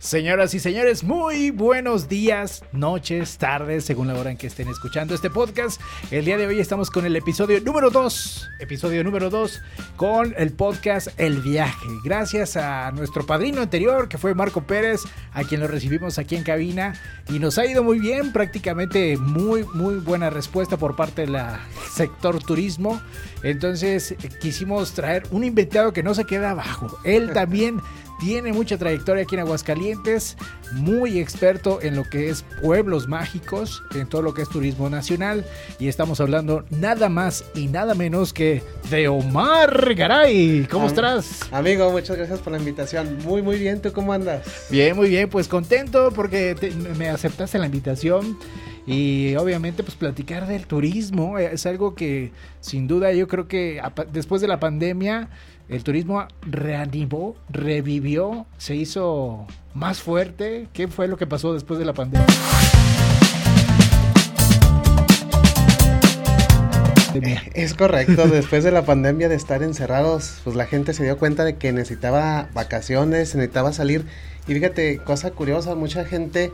Señoras y señores, muy buenos días, noches, tardes, según la hora en que estén escuchando este podcast. El día de hoy estamos con el episodio número 2, episodio número 2, con el podcast El Viaje. Gracias a nuestro padrino anterior, que fue Marco Pérez, a quien lo recibimos aquí en cabina, y nos ha ido muy bien, prácticamente muy, muy buena respuesta por parte del sector turismo. Entonces quisimos traer un invitado que no se queda abajo. Él también tiene mucha trayectoria aquí en Aguascalientes, muy experto en lo que es pueblos mágicos, en todo lo que es turismo nacional. Y estamos hablando nada más y nada menos que de Omar Garay. ¿Cómo estás? Amigo, muchas gracias por la invitación. Muy, muy bien. ¿Tú cómo andas? Bien, muy bien. Pues contento porque me aceptaste la invitación. Y obviamente pues platicar del turismo es algo que sin duda yo creo que después de la pandemia el turismo reanimó, revivió, se hizo más fuerte. ¿Qué fue lo que pasó después de la pandemia? Es correcto, después de la pandemia de estar encerrados, pues la gente se dio cuenta de que necesitaba vacaciones, necesitaba salir. Y fíjate, cosa curiosa, mucha gente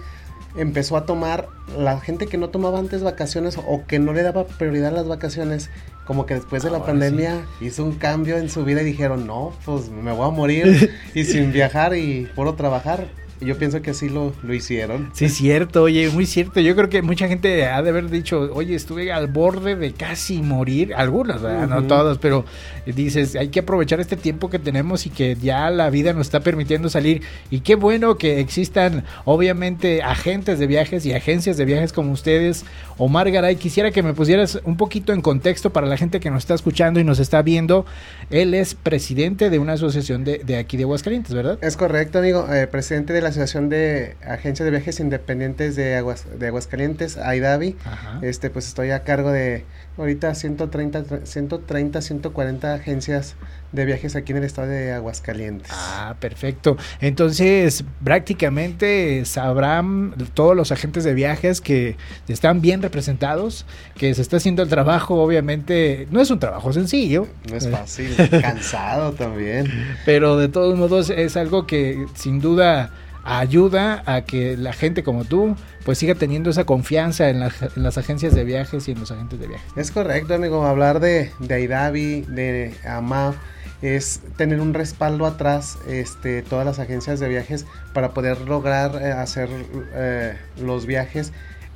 empezó a tomar, la gente que no tomaba antes vacaciones o que no le daba prioridad las vacaciones, como que después de la pandemia hizo un cambio en su vida y dijeron, no, pues me voy a morir y sin viajar y puedo trabajar yo pienso que así lo, lo hicieron. Sí, es cierto, oye, muy cierto. Yo creo que mucha gente ha de haber dicho, oye, estuve al borde de casi morir. Algunas, no todas, pero dices, hay que aprovechar este tiempo que tenemos y que ya la vida nos está permitiendo salir. Y qué bueno que existan, obviamente, agentes de viajes y agencias de viajes como ustedes. Omar Garay, quisiera que me pusieras un poquito en contexto para la gente que nos está escuchando y nos está viendo. Él es presidente de una asociación de, de aquí de Aguascalientes, ¿verdad? Es correcto, amigo. Eh, presidente de la Asociación de Agencias de Viajes Independientes de, Aguas, de Aguascalientes, AIDAVI. Este, pues estoy a cargo de ahorita 130, 130, 140 agencias de viajes aquí en el estado de Aguascalientes. Ah, perfecto. Entonces, prácticamente sabrán todos los agentes de viajes que están bien representados, que se está haciendo el trabajo, obviamente, no es un trabajo sencillo. No es fácil, cansado también. Pero de todos modos es algo que sin duda ayuda a que la gente como tú pues siga teniendo esa confianza en, las agencias de viajes y en los agentes de viajes. Es correcto, amigo. Hablar de, de Aidavi, de AMAF, es tener un respaldo atrás, este, todas las agencias de viajes para poder lograr eh, hacer eh, los viajes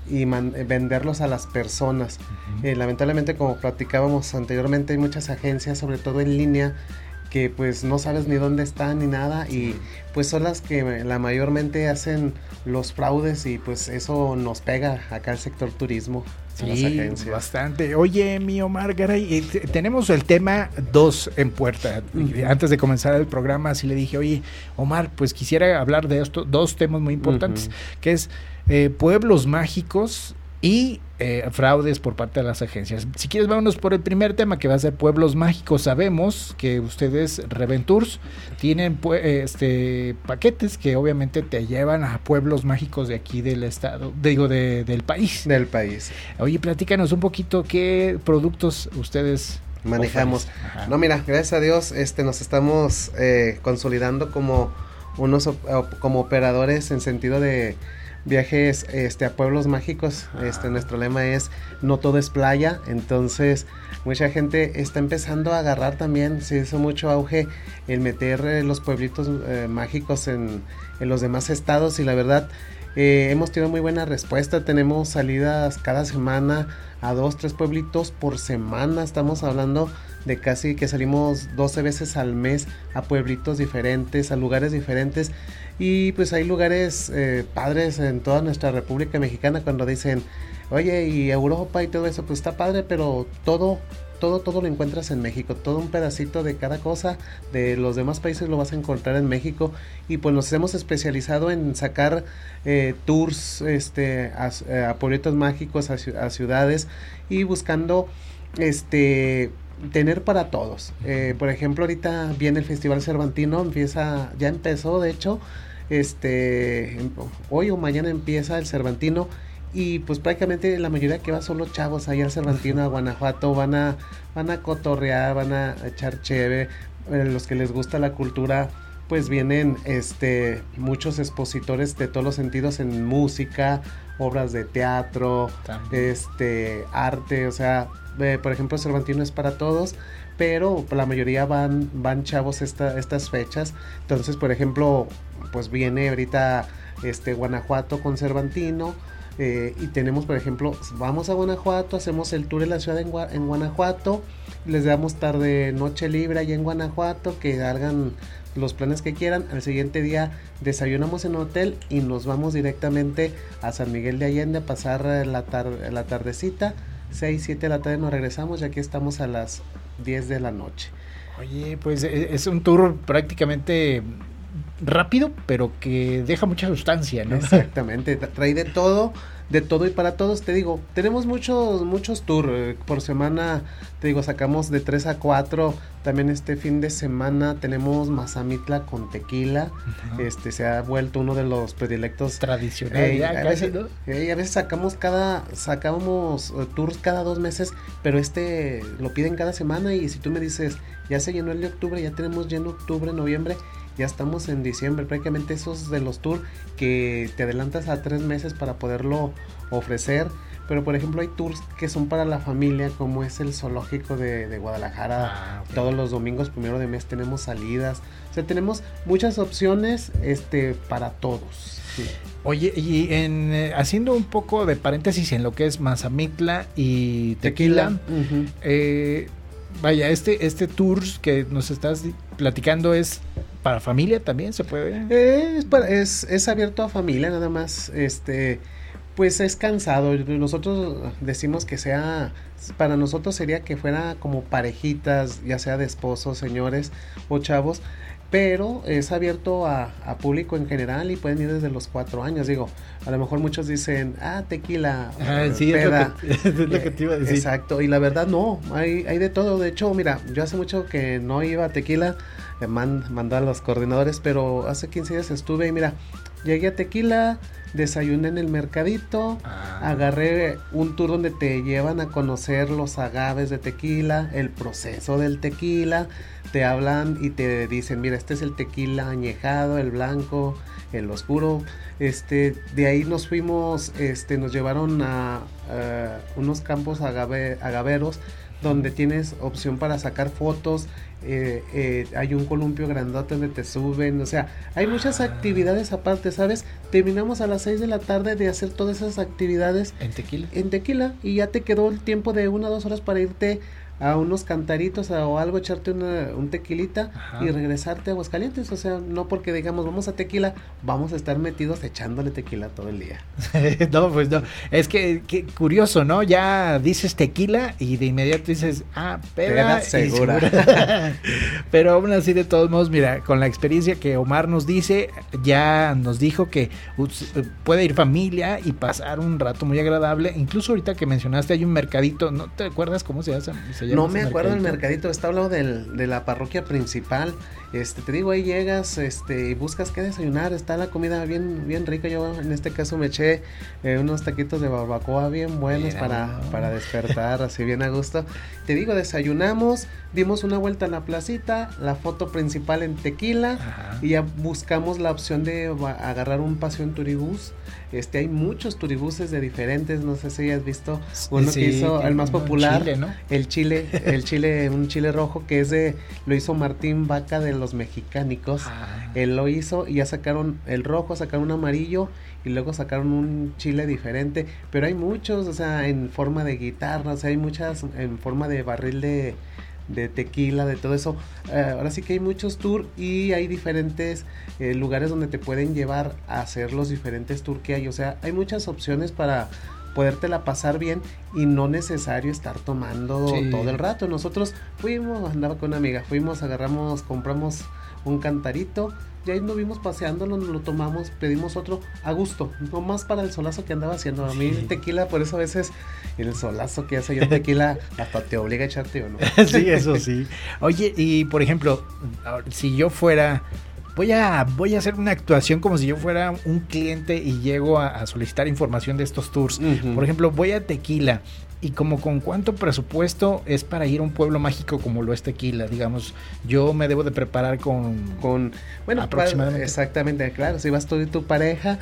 y venderlos a las personas. Eh, lamentablemente, como platicábamos anteriormente, hay muchas agencias, sobre todo en línea, que pues no sabes ni dónde están ni nada y pues son las que la mayormente hacen los fraudes y pues eso nos pega acá al sector turismo. Sí, bastante. Oye, mi Omar Garay, tenemos el tema 2 en puerta. Antes de comenzar el programa, así le dije, oye, Omar, pues quisiera hablar de estos dos temas muy importantes, que es eh, pueblos mágicos y eh, fraudes por parte de las agencias. Si quieres, vámonos por el primer tema que va a ser pueblos mágicos. Sabemos que ustedes, Reventours, tienen este, paquetes que obviamente te llevan a pueblos mágicos de aquí del estado, digo, del país. Del país. Oye, platícanos un poquito qué productos ustedes manejamos. No, mira, gracias a Dios, este, nos estamos eh, consolidando como unos como operadores en sentido de viajes este, a pueblos mágicos. Este, nuestro lema es no todo es playa, entonces mucha gente está empezando a agarrar también, se hizo mucho auge el meter eh, los pueblitos eh, mágicos en, en, los demás estados y la verdad eh, hemos tenido muy buena respuesta, tenemos salidas cada semana a dos, tres pueblitos por semana, estamos hablando de casi que salimos 12 veces al mes a pueblitos diferentes, a lugares diferentes y pues hay lugares eh, padres en toda nuestra República Mexicana cuando dicen, oye, y Europa y todo eso, pues está padre, pero todo, todo, todo lo encuentras en México. Todo un pedacito de cada cosa de los demás países lo vas a encontrar en México. Y pues nos hemos especializado en sacar eh, tours este, a, a, pueblitos mágicos, a, a ciudades y buscando este tener para todos. Eh, por ejemplo, ahorita viene el Festival Cervantino, empieza, ya empezó, de hecho, este, hoy o mañana empieza el Cervantino y pues prácticamente la mayoría que va son los chavos ahí al Cervantino, a Guanajuato, van a, van a cotorrear, van a echar cheve, eh, los que les gusta la cultura pues vienen este muchos expositores de todos los sentidos en música, obras de teatro, este arte, o sea, eh, por ejemplo, Cervantino es para todos, pero la mayoría van van chavos estas fechas. Entonces, por ejemplo, pues viene ahorita este Guanajuato con Cervantino. Eh, y tenemos, por ejemplo, vamos a Guanajuato, hacemos el tour de la ciudad en, en Guanajuato, les damos tarde, noche libre ahí en Guanajuato, que hagan los planes que quieran. Al siguiente día desayunamos en hotel y nos vamos directamente a San Miguel de Allende a pasar la, tarde, la tardecita. 6, 7 de la tarde nos regresamos y aquí estamos a las 10 de la noche. Oye, pues e, es un tour prácticamente rápido, pero que deja mucha sustancia, ¿no? Exactamente, trae de todo de todo y para todos. Te digo, tenemos muchos, muchos tours eh, por semana. Te digo, sacamos de 3 a 4. También este fin de semana tenemos Mazamitla con tequila. Este se ha vuelto uno de los predilectos tradicionales. a, veces, a veces sacamos cada, sacamos eh, tours cada dos meses, pero este lo piden cada semana. Y si tú me dices, ya se llenó el de octubre, ya tenemos lleno octubre, noviembre ya estamos en diciembre, prácticamente esos de los tours que te adelantas a tres meses para poderlo ofrecer. Pero por ejemplo hay tours que son para la familia, como es el zoológico de, Guadalajara. Ah, Todos los domingos, primero de mes, tenemos salidas. O sea, tenemos muchas opciones este, para todos. Oye, y en, eh, haciendo un poco de paréntesis en lo que es Mazamitla y Tequila, eh, vaya, este, este tour que nos estás platicando es para familia también se puede. Eh, es, es, abierto a familia nada más. Este, pues es cansado. Nosotros decimos que sea, para nosotros sería que fuera como parejitas, ya sea de esposos, señores o chavos pero es abierto a, público en general y pueden ir desde los cuatro años. Digo, a lo mejor muchos dicen, ah, tequila. Ah, sí, Es, lo que, te iba a decir. Exacto, y la verdad no, hay, hay de todo. De hecho, mira, yo hace mucho que no iba a tequila, me mandó a los coordinadores, pero hace 15 días estuve y mira, llegué a tequila, desayuné en el mercadito, ah. agarré un tour donde te llevan a conocer los agaves de tequila, el proceso del tequila, te hablan y te dicen, mira, este es el tequila añejado, el blanco, el oscuro. Este, de ahí nos fuimos, este, nos llevaron a, unos campos agaveros donde tienes opción para sacar fotos eh, eh, hay un columpio grandote donde te suben, o sea, hay muchas ah. actividades aparte, ¿sabes? Terminamos a las 6 de la tarde de hacer todas esas actividades. En tequila. En tequila, y ya te quedó el tiempo de una o dos horas para irte a unos cantaritos o algo, echarte una, un tequilita y regresarte a Aguascalientes. O sea, no porque digamos vamos a tequila, vamos a estar metidos echándole tequila todo el día. no, pues no. Es que, curioso, ¿no? Ya dices tequila y de inmediato dices, ah, peda, segura. Pero aún así, de todos modos, mira, con la experiencia que Omar nos dice, ya nos dijo que puede ir familia y pasar un rato muy agradable. Incluso ahorita que mencionaste, hay un mercadito, ¿no te acuerdas cómo se llama? No me acuerdo del mercadito, está hablando del, de la parroquia principal. Este, te digo, ahí llegas, este, y buscas qué desayunar, está la comida bien, bien rica. Yo en este caso me eché eh, unos taquitos de barbacoa bien buenos para, para despertar, así bien a gusto. Te digo, desayunamos, dimos una vuelta a la placita, la foto principal en tequila, y ya buscamos la opción de agarrar un paseo en turibús. Este, hay muchos turibuses de diferentes, no sé si has visto uno que hizo el más popular, el chile, el chile, un chile rojo que es de, lo hizo Martín Vaca de los mexicánicos, ah. él lo hizo y ya sacaron el rojo, sacaron un amarillo y luego sacaron un chile diferente, pero hay muchos, o sea, en forma de guitarra, o sea, hay muchas en forma de barril de, de tequila, de todo eso. Eh, ahora sí que hay muchos tours y hay diferentes eh, lugares donde te pueden llevar a hacer los diferentes tours que hay. O sea, hay muchas opciones para podértela pasar bien y no necesario estar tomando todo el rato. Nosotros fuimos, andaba con una amiga, fuimos, agarramos, compramos un cantarito y ahí nos vimos paseando, nos lo tomamos, pedimos otro a gusto, no más para el solazo que andaba haciendo. A mí el tequila, por eso a veces el solazo que hace yo tequila hasta te obliga a echarte o no. sí, eso sí. Oye, y por ejemplo, si yo fuera voy a, voy a hacer una actuación como si yo fuera un cliente y llego a, solicitar información de estos tours. Por ejemplo, voy a Tequila y como con cuánto presupuesto es para ir a un pueblo mágico como lo es Tequila, digamos, yo me debo de preparar con con bueno, aproximadamente. exactamente, claro, si vas tú y tu pareja,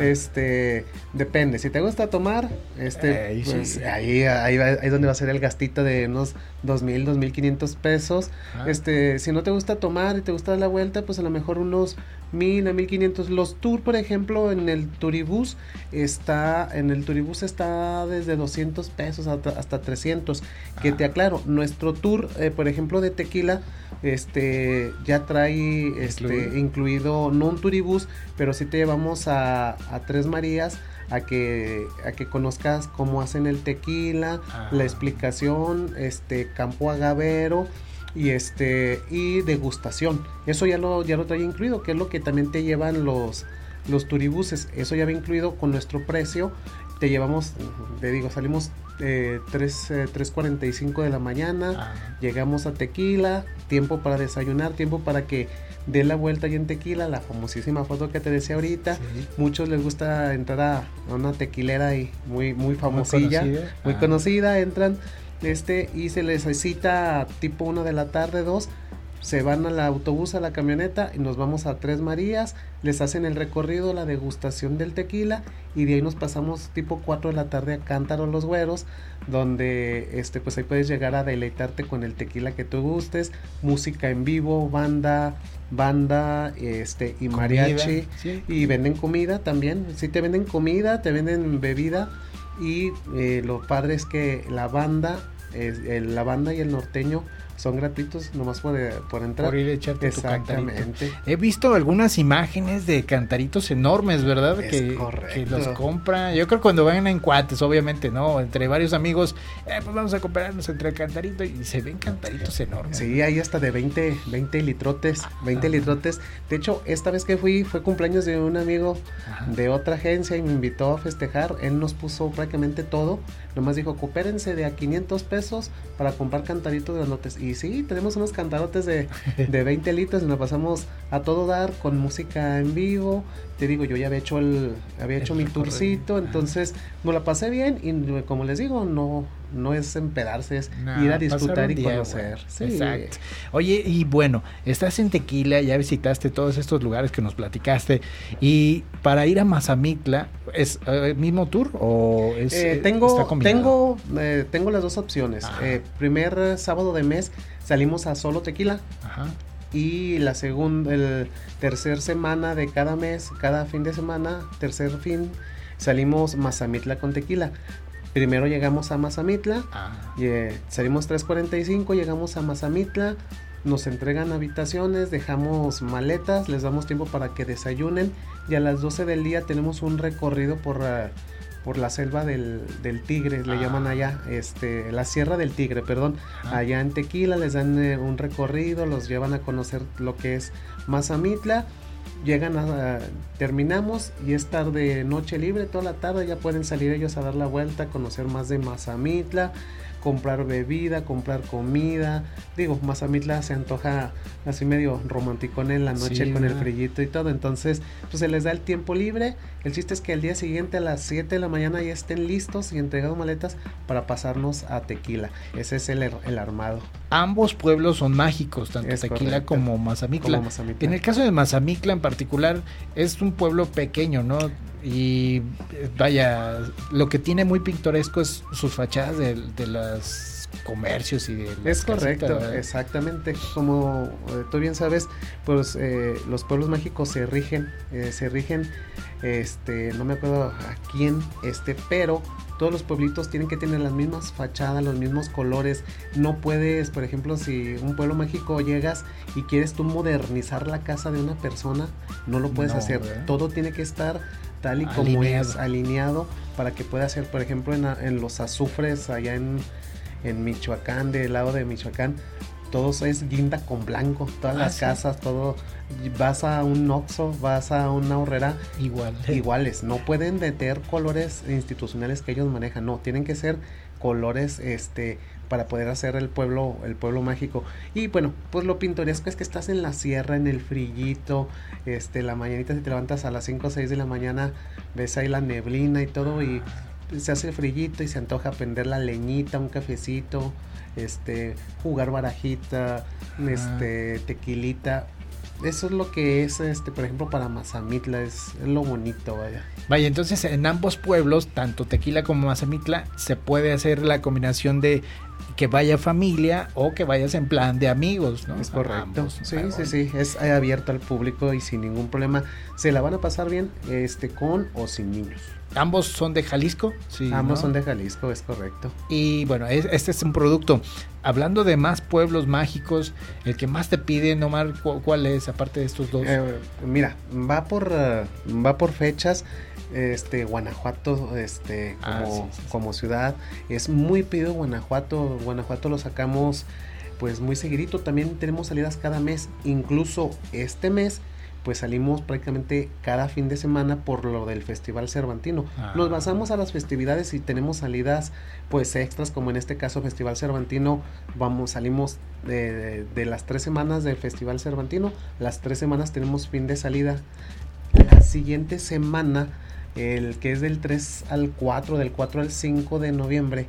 este depende, si te gusta tomar, este pues, ahí ahí ahí donde va a ser el gastito de unos dos mil, dos mil quinientos pesos. Este, si no te gusta tomar y te gusta dar la vuelta, pues a lo mejor unos mil a mil quinientos. Los tours, por ejemplo, en el turibús está, en el turibús está desde 200 pesos hasta, hasta 300. Que te aclaro, nuestro tour, eh, por ejemplo, de tequila, este, ya trae, este, incluido, no un turibús, pero sí te llevamos a, a Tres Marías a que, a que conozcas cómo hacen el tequila, la explicación, este campo agavero y este y degustación. Eso ya lo ya lo trae incluido, que es lo que también te llevan los los turibuses. Eso ya va incluido con nuestro precio. Te llevamos, te digo, salimos eh, 3, 3.45 de la mañana, ah. llegamos a Tequila, tiempo para desayunar, tiempo para que de la vuelta y en tequila, la famosísima foto que te decía ahorita. Muchos les gusta entrar a una tequilera y muy, muy famosilla, muy conocida, ah. entran este y se les cita tipo una de la tarde, dos se van al autobús, a la camioneta y nos vamos a Tres Marías, les hacen el recorrido, la degustación del tequila y de ahí nos pasamos tipo 4 de la tarde a Cántaro Los Güeros, donde este pues ahí puedes llegar a deleitarte con el tequila que tú gustes, música en vivo, banda, banda este y mariachi y venden comida también, sí te venden comida, te venden bebida y eh, lo padre es que la banda, la banda y el norteño son gratuitos nomás por, por entrar. Por ir a echarte Exactamente. He visto algunas imágenes de cantaritos enormes, ¿verdad? que, que, los compra. Yo creo que cuando van en cuates, obviamente, ¿no? Entre varios amigos, eh, pues vamos a comprarnos entre el cantarito y se ven cantaritos enormes. Sí, hay hasta de 20, 20 litrotes, 20 litrotes. De hecho, esta vez que fui fue cumpleaños de un amigo de otra agencia y me invitó a festejar. Él nos puso prácticamente todo. Nomás dijo, coopérense de a 500 pesos para comprar cantaritos de notes. Y sí, tenemos unos cantarotes de, de 20 litros y nos pasamos a todo dar con música en vivo. Te digo, yo ya había hecho el, había hecho mi tourcito, entonces me la pasé bien y como les digo, no, no es empedarse, es ir a disfrutar y conocer. Exacto. Oye, y bueno, estás en Tequila, ya visitaste todos estos lugares que nos platicaste y para ir a Mazamitla, ¿es el eh, mismo tour o es eh, tengo tengo eh, tengo las dos opciones. primer sábado de mes salimos a solo Tequila. Ajá. Y la segunda, el tercer semana de cada mes, cada fin de semana, tercer fin, salimos Mazamitla con tequila. Primero llegamos a Mazamitla, ah. y, eh, salimos 3.45, llegamos a Mazamitla, nos entregan habitaciones, dejamos maletas, les damos tiempo para que desayunen y a las 12 del día tenemos un recorrido por, uh, por la selva del, del Tigre, le ah. llaman allá, este, la Sierra del Tigre, perdón, allá en Tequila les dan eh, un recorrido, los llevan a conocer lo que es Mazamitla llegan a, terminamos y es tarde noche libre toda la tarde ya pueden salir ellos a dar la vuelta conocer más de Mazamitla comprar bebida comprar comida. Digo Mazamitla se antoja así medio romántico en la noche con el frillito y todo. Entonces pues se les da el tiempo libre. El chiste es que el día siguiente a las 7 de la mañana ya estén listos y entregado maletas para pasarnos a Tequila. Ese es el, el armado. Ambos pueblos son mágicos tanto Tequila como Mazamitla. como Mazamitla. En el caso de Mazamitla en particular es un pueblo pequeño, ¿no? Y vaya, lo que tiene muy pintoresco es sus fachadas de, de los comercios y de es correcto exactamente como eh, tú bien sabes pues eh, los pueblos mágicos se rigen eh, se rigen este no me acuerdo a quién este pero todos los pueblitos tienen que tener las mismas fachadas, los mismos colores. No puedes, por ejemplo, si un pueblo mágico llegas y quieres tú modernizar la casa de una persona, no lo puedes hacer. Todo tiene que estar tal y como es, alineado, para que pueda ser, por ejemplo, en, los azufres allá en, en Michoacán, del lado de Michoacán, todos es guinda con blanco, todas ah, las casas, todo, vas a un Oxxo, vas a una horrera, Igual. iguales, no pueden meter colores institucionales que ellos manejan, no, tienen que ser colores, este, para poder hacer el pueblo, el pueblo mágico. Y bueno, pues lo pintoresco es que estás en la sierra, en el frillito, este, la mañanita si te levantas a las 5 o 6 de la mañana, ves ahí la neblina y todo y se hace el frillito y se antoja prender la leñita, un cafecito, este, jugar barajita, este, tequilita. Eso es lo que es, este, por ejemplo, para Mazamitla, es, lo bonito, vaya. Vaya, entonces en ambos pueblos, tanto Tequila como Mazamitla, se puede hacer la combinación de que vaya familia o que vayas en plan de amigos, ¿no? Es correcto. sí, sí, sí, es abierto al público y sin ningún problema. Se la van a pasar bien este con o sin niños. Ambos son de Jalisco, sí. Ambos son de Jalisco, es correcto. Y bueno, este es un producto. Hablando de más pueblos mágicos, el que más te piden, Omar, ¿cuál es aparte de estos dos? Eh, mira, va por uh, va por fechas. Este Guanajuato, este ah, como, como ciudad es muy pedido Guanajuato. Guanajuato lo sacamos pues muy seguidito. También tenemos salidas cada mes. Incluso este mes pues salimos prácticamente cada fin de semana por lo del Festival Cervantino. Ah. Nos basamos a las festividades y tenemos salidas pues extras, como en este caso Festival Cervantino, vamos, salimos de, las tres semanas del Festival Cervantino, las tres semanas tenemos fin de salida. La siguiente semana, el que es del 3 al 4, del 4 al 5 de noviembre,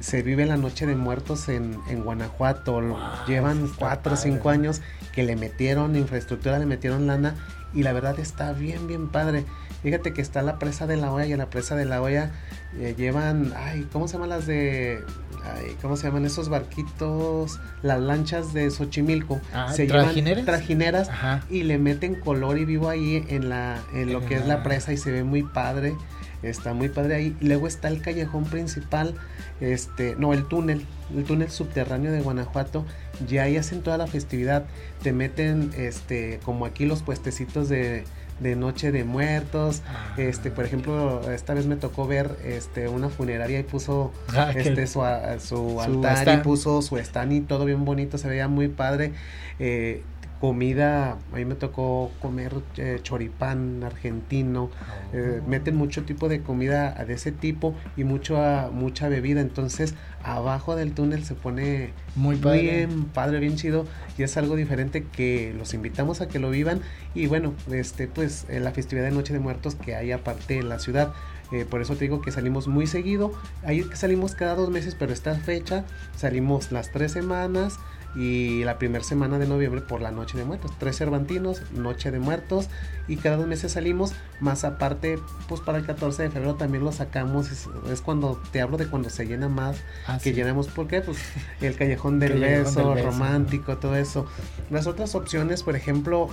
se vive la Noche de Muertos en, Guanajuato. Llevan 4 o 5 años que le metieron infraestructura, le metieron lana y la verdad está bien, bien padre. Fíjate que está la presa de la olla y en la presa de la olla eh, llevan, ay, ¿cómo se llaman las de, ay, ¿cómo se llaman esos barquitos? Las lanchas de Xochimilco. Ah, se ¿trajineras? trajineras y le meten color y vivo ahí en la, en lo que es la presa y se ve muy padre. Está muy padre ahí. Luego está el callejón principal, este, no, el túnel, el túnel subterráneo de Guanajuato. Ya ahí hacen toda la festividad. Te meten, este, como aquí los puestecitos de, de Noche de Muertos. Ah. Este, por ejemplo, esta vez me tocó ver este una funeraria y puso ah, este su, su, altar y puso su stand y todo bien bonito, se veía muy padre. Eh, comida, a mí me tocó comer eh, choripán argentino, eh, oh. meten mucho tipo de comida de ese tipo y mucho, mucha bebida, entonces abajo del túnel se pone muy bien padre, bien chido. Y es algo diferente que los invitamos a que lo vivan. Y bueno, este pues la festividad de Noche de Muertos que hay aparte en la ciudad, eh, por eso te digo que salimos muy seguido, ahí salimos cada dos meses, pero esta fecha salimos las tres semanas, y la primera semana de noviembre por la Noche de Muertos. Tres Cervantinos, Noche de Muertos y cada dos meses salimos, más aparte, pues para el 14 de febrero también lo sacamos, es, cuando te hablo de cuando se llena más, ah, que llenamos, ¿por qué? Pues el Callejón del, beso, romántico, todo eso. Las otras opciones, por ejemplo,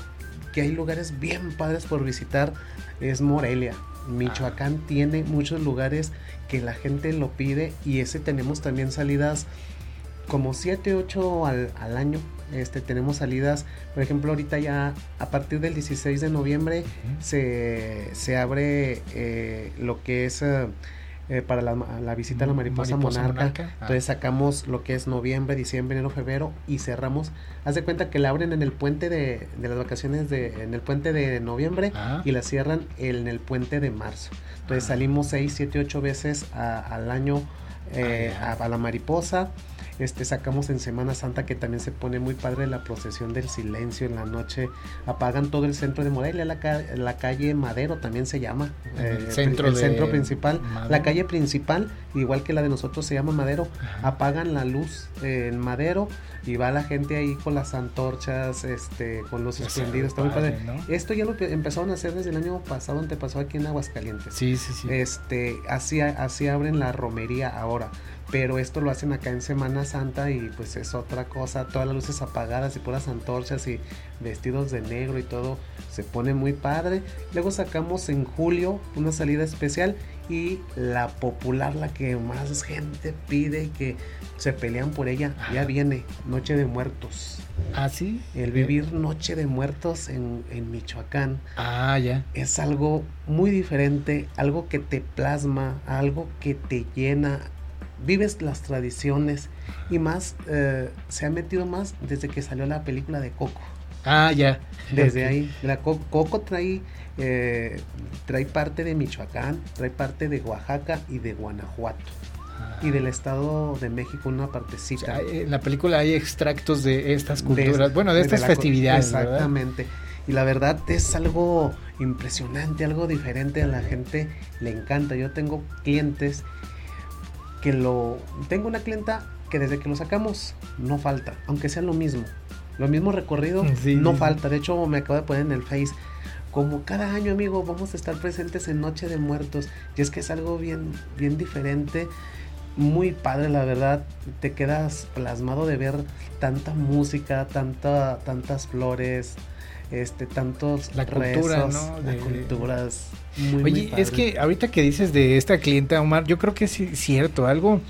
que hay lugares bien padres por visitar, es Morelia. Michoacán ah. tiene muchos lugares que la gente lo pide y ese tenemos también salidas como 7, 8 al, al, año. Este, tenemos salidas, por ejemplo, ahorita ya a partir del 16 de noviembre se, se, abre eh, lo que es eh, eh, para la, la, visita a la mariposa, monarca. Ah. Entonces sacamos lo que es noviembre, diciembre, enero, febrero y cerramos. Haz de cuenta que la abren en el puente de, de las vacaciones, de, en el puente de noviembre ah. y la cierran en el puente de marzo. Entonces ah. salimos 6, 7, 8 veces al año a, a la mariposa. Este, sacamos en Semana Santa que también se pone muy padre la procesión del silencio en la noche. Apagan todo el centro de Morelia, la, la calle Madero también se llama. el eh, centro, el centro principal. La calle principal, igual que la de nosotros, se llama Madero. Apagan la luz en Madero y va la gente ahí con las antorchas, este, con los suspendidos. Está muy padre. Esto ya lo empezaron a hacer desde el año pasado, pasó aquí en Aguascalientes. Sí, sí, sí. Este, así, así abren la romería ahora pero esto lo hacen acá en Semana Santa y pues es otra cosa, todas las luces apagadas y puras antorchas y vestidos de negro y todo, se pone muy padre. Luego sacamos en julio una salida especial y la popular, la que más gente pide que se pelean por ella, ya viene, Noche de Muertos. ¿Ah, sí? El vivir Noche de Muertos en, en Michoacán. Ah, ya. Es algo muy diferente, algo que te plasma, algo que te llena, vives las tradiciones y más eh, se ha metido más desde que salió la película de Coco. Ah, ya. Desde ahí. La Coco trae, eh, trae parte de Michoacán, trae parte de Oaxaca y de Guanajuato. Y del Estado de México una partecita. en la película hay extractos de estas culturas, bueno, de estas festividades. Exactamente. Y la verdad es algo impresionante, algo diferente, a la gente le encanta. Yo tengo clientes que lo... Tengo una clienta que desde que lo sacamos no falta, aunque sea lo mismo. Lo mismo recorrido no falta. De hecho, me acabo de poner en el Face. Como cada año, amigo, vamos a estar presentes en Noche de Muertos. Y es que es algo bien, bien diferente. Muy padre, la verdad. Te quedas plasmado de ver tanta música, tanta, tantas flores, este, tantos la cultura, ¿no? De... culturas. Muy, Oye, es que ahorita que dices de esta clienta, Omar, yo creo que es cierto, algo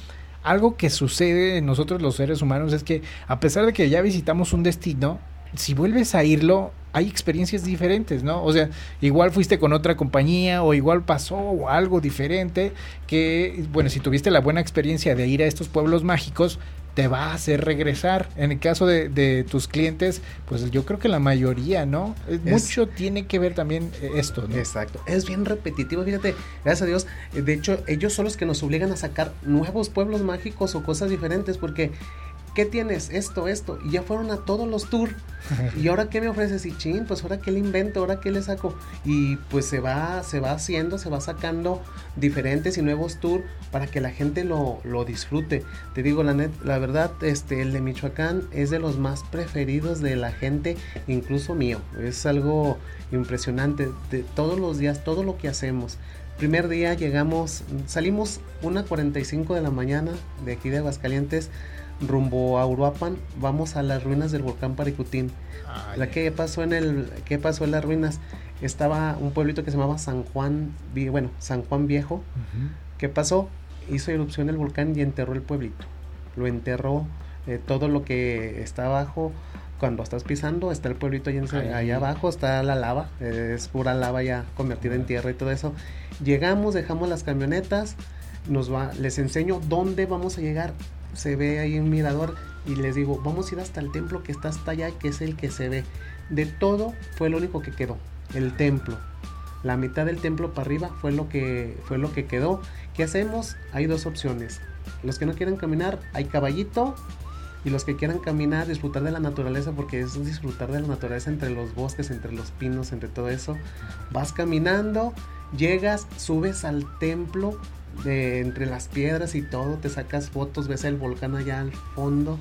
algo que sucede en nosotros los seres humanos es que a pesar de que ya visitamos un destino, si vuelves a irlo, hay experiencias diferentes, ¿no? O sea, igual fuiste con otra compañía o igual pasó algo diferente que, bueno, si tuviste la buena experiencia de ir a estos pueblos mágicos, te va a hacer regresar. En el caso de, tus clientes, pues yo creo que la mayoría, ¿no? Mucho tiene que ver también eh, esto, ¿no? Exacto. Es bien repetitivo, fíjate, gracias a Dios. Eh, de hecho, ellos son los que nos obligan a sacar nuevos pueblos mágicos o cosas diferentes, porque ¿qué tienes? Esto, esto. Y ya fueron a todos los tours. ¿Y ahora qué me ofreces? Y chin, pues ahora qué le invento, ahora qué le saco. Y pues se va, se va haciendo, se va sacando diferentes y nuevos tours para que la gente lo, lo disfrute. Te digo, la, net, la verdad, este, el de Michoacán es de los más preferidos de la gente, incluso mío. Es algo impresionante. De todos los días, todo lo que hacemos. Primer día llegamos, salimos 1.45 de la mañana de aquí de Aguascalientes rumbo a Uruapan, vamos a las ruinas del volcán Paricutín. la que pasó en el qué pasó en las ruinas estaba un pueblito que se llamaba San Juan, bueno, San Juan Viejo. ¿Qué pasó? Hizo erupción el volcán y enterró el pueblito. Lo enterró eh, todo lo que está abajo. Cuando estás pisando, está el pueblito allá, abajo, está la lava, es pura lava ya convertida en tierra y todo eso. Llegamos, dejamos las camionetas, nos va, les enseño dónde vamos a llegar se ve ahí un mirador y les digo, vamos a ir hasta el templo que está hasta allá, que es el que se ve. De todo fue lo único que quedó, el templo. La mitad del templo para arriba fue lo que fue lo que quedó. ¿Qué hacemos? Hay dos opciones. Los que no quieren caminar, hay caballito. Y los que quieran caminar, disfrutar de la naturaleza, porque es disfrutar de la naturaleza entre los bosques, entre los pinos, entre todo eso. Vas caminando, llegas, subes al templo, de entre las piedras y todo, te sacas fotos, ves el volcán allá al fondo,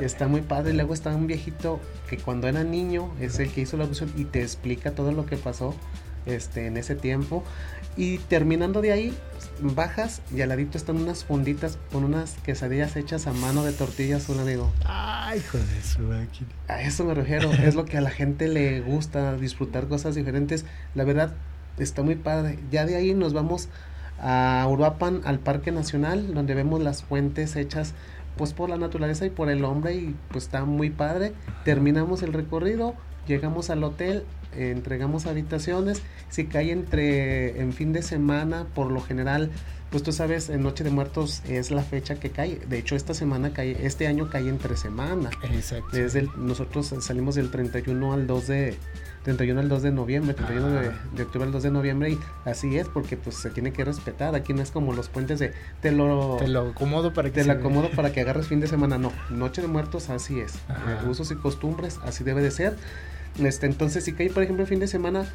está muy padre. Y luego está un viejito que cuando era niño es el que hizo la erupción y te explica todo lo que pasó este, en ese tiempo. Y terminando de ahí, bajas y al ladito están unas funditas con unas quesadillas hechas a mano de tortillas, un amigo. Ay, hijo de su máquina. A eso me refiero, es lo que a la gente le gusta, disfrutar cosas diferentes. La verdad, está muy padre. Ya de ahí nos vamos a Uruapan, al Parque Nacional, donde vemos las fuentes hechas pues por la naturaleza y por el hombre y pues está muy padre. Terminamos el recorrido, llegamos al hotel, entregamos habitaciones. Si cae entre en fin de semana, por lo general, pues tú sabes, en Noche de Muertos es la fecha que cae. De hecho, esta semana cae, este año cae entre semana. Exacto. Desde nosotros salimos del 31 al 2 de 31 al 2 de noviembre, 31 de, octubre al 2 de noviembre y así es porque pues se tiene que respetar. Aquí no es como los puentes de te lo te lo acomodo para que te lo acomodo para que agarres fin de semana, no. Noche de Muertos así es. Usos y costumbres así debe de ser. Este, entonces si cae por ejemplo el fin de semana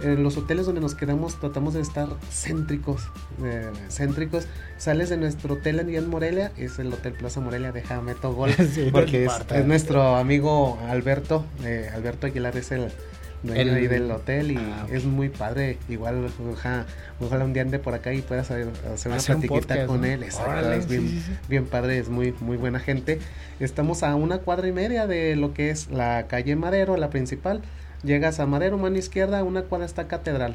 en los hoteles donde nos quedamos tratamos de estar céntricos, eh, céntricos. Sales de nuestro hotel en Morelia, es el Hotel Plaza Morelia de Jameto Gol, porque es, nuestro amigo Alberto, eh, Alberto Aguilar es el, dueño ahí del hotel y ah, es muy padre. Igual, ojalá, un día ande por acá y puedas hacer, una platiquita con él. es bien, bien padre, es muy, muy buena gente. Estamos a una cuadra y media de lo que es la calle Madero, la principal. Llegas a Madero, mano izquierda, una cuadra está Catedral.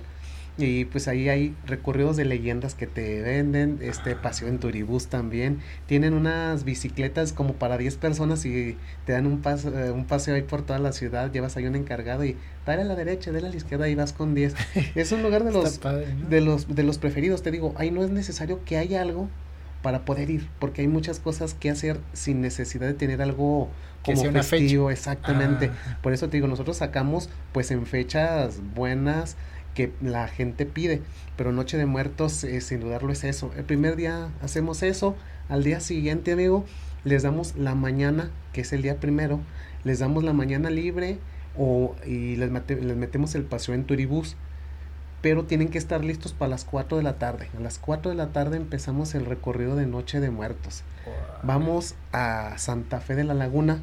Y pues ahí hay recorridos de leyendas que te venden, este paseo en turibús también. Tienen unas bicicletas como para 10 personas y te dan un, paso, eh, un paseo ahí por toda la ciudad. Llevas ahí un encargado y dale a la derecha, dale a la izquierda y vas con 10. Es un lugar de los, de los, de los preferidos. Te digo, ahí no es necesario que haya algo para poder ir, porque hay muchas cosas que hacer sin necesidad de tener algo como festivo, exactamente. Ah. Por eso te digo, nosotros sacamos pues en fechas buenas, que la gente pide. Pero Noche de Muertos, eh, sin dudarlo, es eso. El primer día hacemos eso. Al día siguiente, amigo, les damos la mañana, que es el día primero. Les damos la mañana libre. o, y les, les metemos el paseo en turibús pero tienen que estar listos para las 4 de la tarde. A las 4 de la tarde empezamos el recorrido de Noche de Muertos. Vamos a Santa Fe de la Laguna.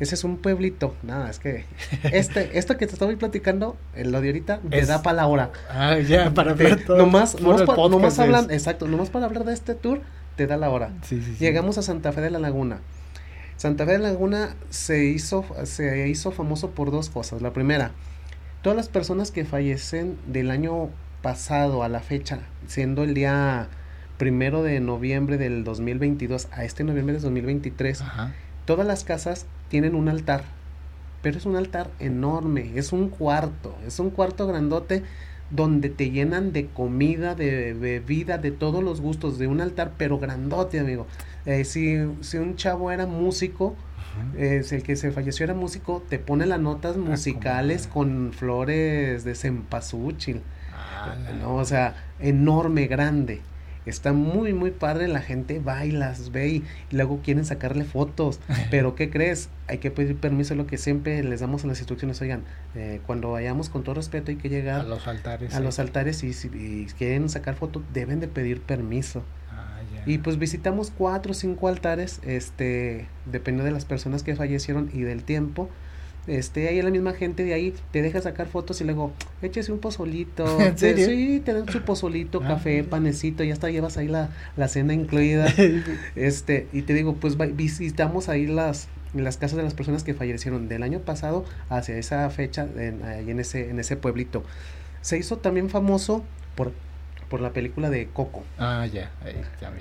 Ese es un pueblito. Nada, es que este, esto que te estoy platicando, lo de ahorita, me da para la hora. Ah, ya, para ver todo. Nomás, nomás, hablan, exacto, nomás para hablar de este tour, te da la hora. Llegamos a Santa Fe de la Laguna. Santa Fe de la Laguna se hizo, se hizo famoso por dos cosas. La primera, todas las personas que fallecen del año pasado a la fecha, siendo el día primero de noviembre del 2022 a este noviembre del 2023, todas las casas tienen un altar, pero es un altar enorme, es un cuarto, es un cuarto grandote donde te llenan de comida, de bebida, de todos los gustos, de un altar, pero grandote, amigo. Eh, si, si un chavo era músico, es el que se falleció era músico, te pone las notas ah, musicales con flores de cempasúchil. Ah, no, o sea, enorme, grande. Está muy, muy padre, la gente va y las ve y, luego quieren sacarle fotos. Pero, ¿qué crees? Hay que pedir permiso, lo que siempre les damos en las instrucciones. Oigan, eh, cuando vayamos con todo respeto hay que llegar a los altares. A los altares y si quieren sacar fotos deben de pedir permiso. Y pues visitamos cuatro o cinco altares, este, dependiendo de las personas que fallecieron y del tiempo. Este, ahí la misma gente de ahí te deja sacar fotos y luego, échese un pozolito. ¿En serio? sí, te dan su pozolito, ah, café, panecito, ya hasta llevas ahí la, la cena incluida. este, y te digo, pues visitamos ahí las, las casas de las personas que fallecieron del año pasado hacia esa fecha en, ahí en ese, en ese pueblito. Se hizo también famoso por por la película de Coco. Ah, ya, ahí,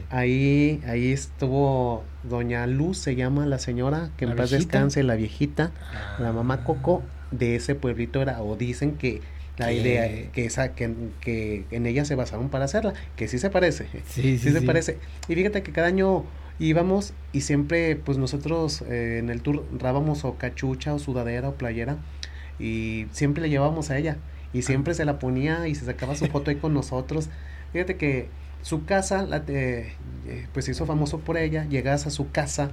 Ahí, ahí estuvo Doña Luz, se llama la señora, que en paz descanse, la viejita, la mamá ah. Coco de ese pueblito era, o dicen que la idea que esa que, que, en ella se basaron para hacerla, que sí se parece. Sí, sí, se parece. Y fíjate que cada año íbamos y siempre pues nosotros eh, en el tour rábamos o cachucha o sudadera o playera y siempre le llevábamos a ella y siempre se la ponía y se sacaba su foto ahí con nosotros. Fíjate que su casa, la, eh, pues se hizo famoso por ella, llegas a su casa,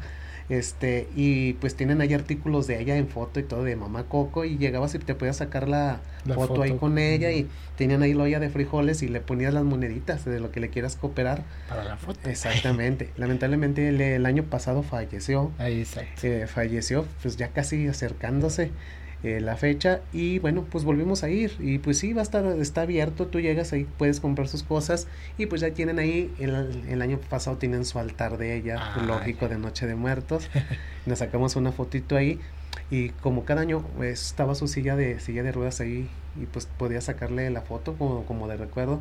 este, y pues tienen ahí artículos de ella en foto y todo de mamá Coco, y llegabas y te podías sacar la, foto, ahí con ella, y tenían ahí la olla de frijoles y le ponías las moneditas de lo que le quieras cooperar. Para la foto. Exactamente. Lamentablemente el, año pasado falleció. Ahí exacto. Eh, falleció, pues ya casi acercándose. Eh, la fecha y bueno pues volvimos a ir. Y pues sí va a estar está abierto tú llegas ahí puedes comprar sus cosas y pues ya tienen ahí el, el año pasado tienen su altar de ella ah, lógico de Noche de Muertos. Nos sacamos una fotito ahí y como cada año pues, estaba su silla de silla de ruedas ahí y pues podía sacarle la foto como, como de recuerdo.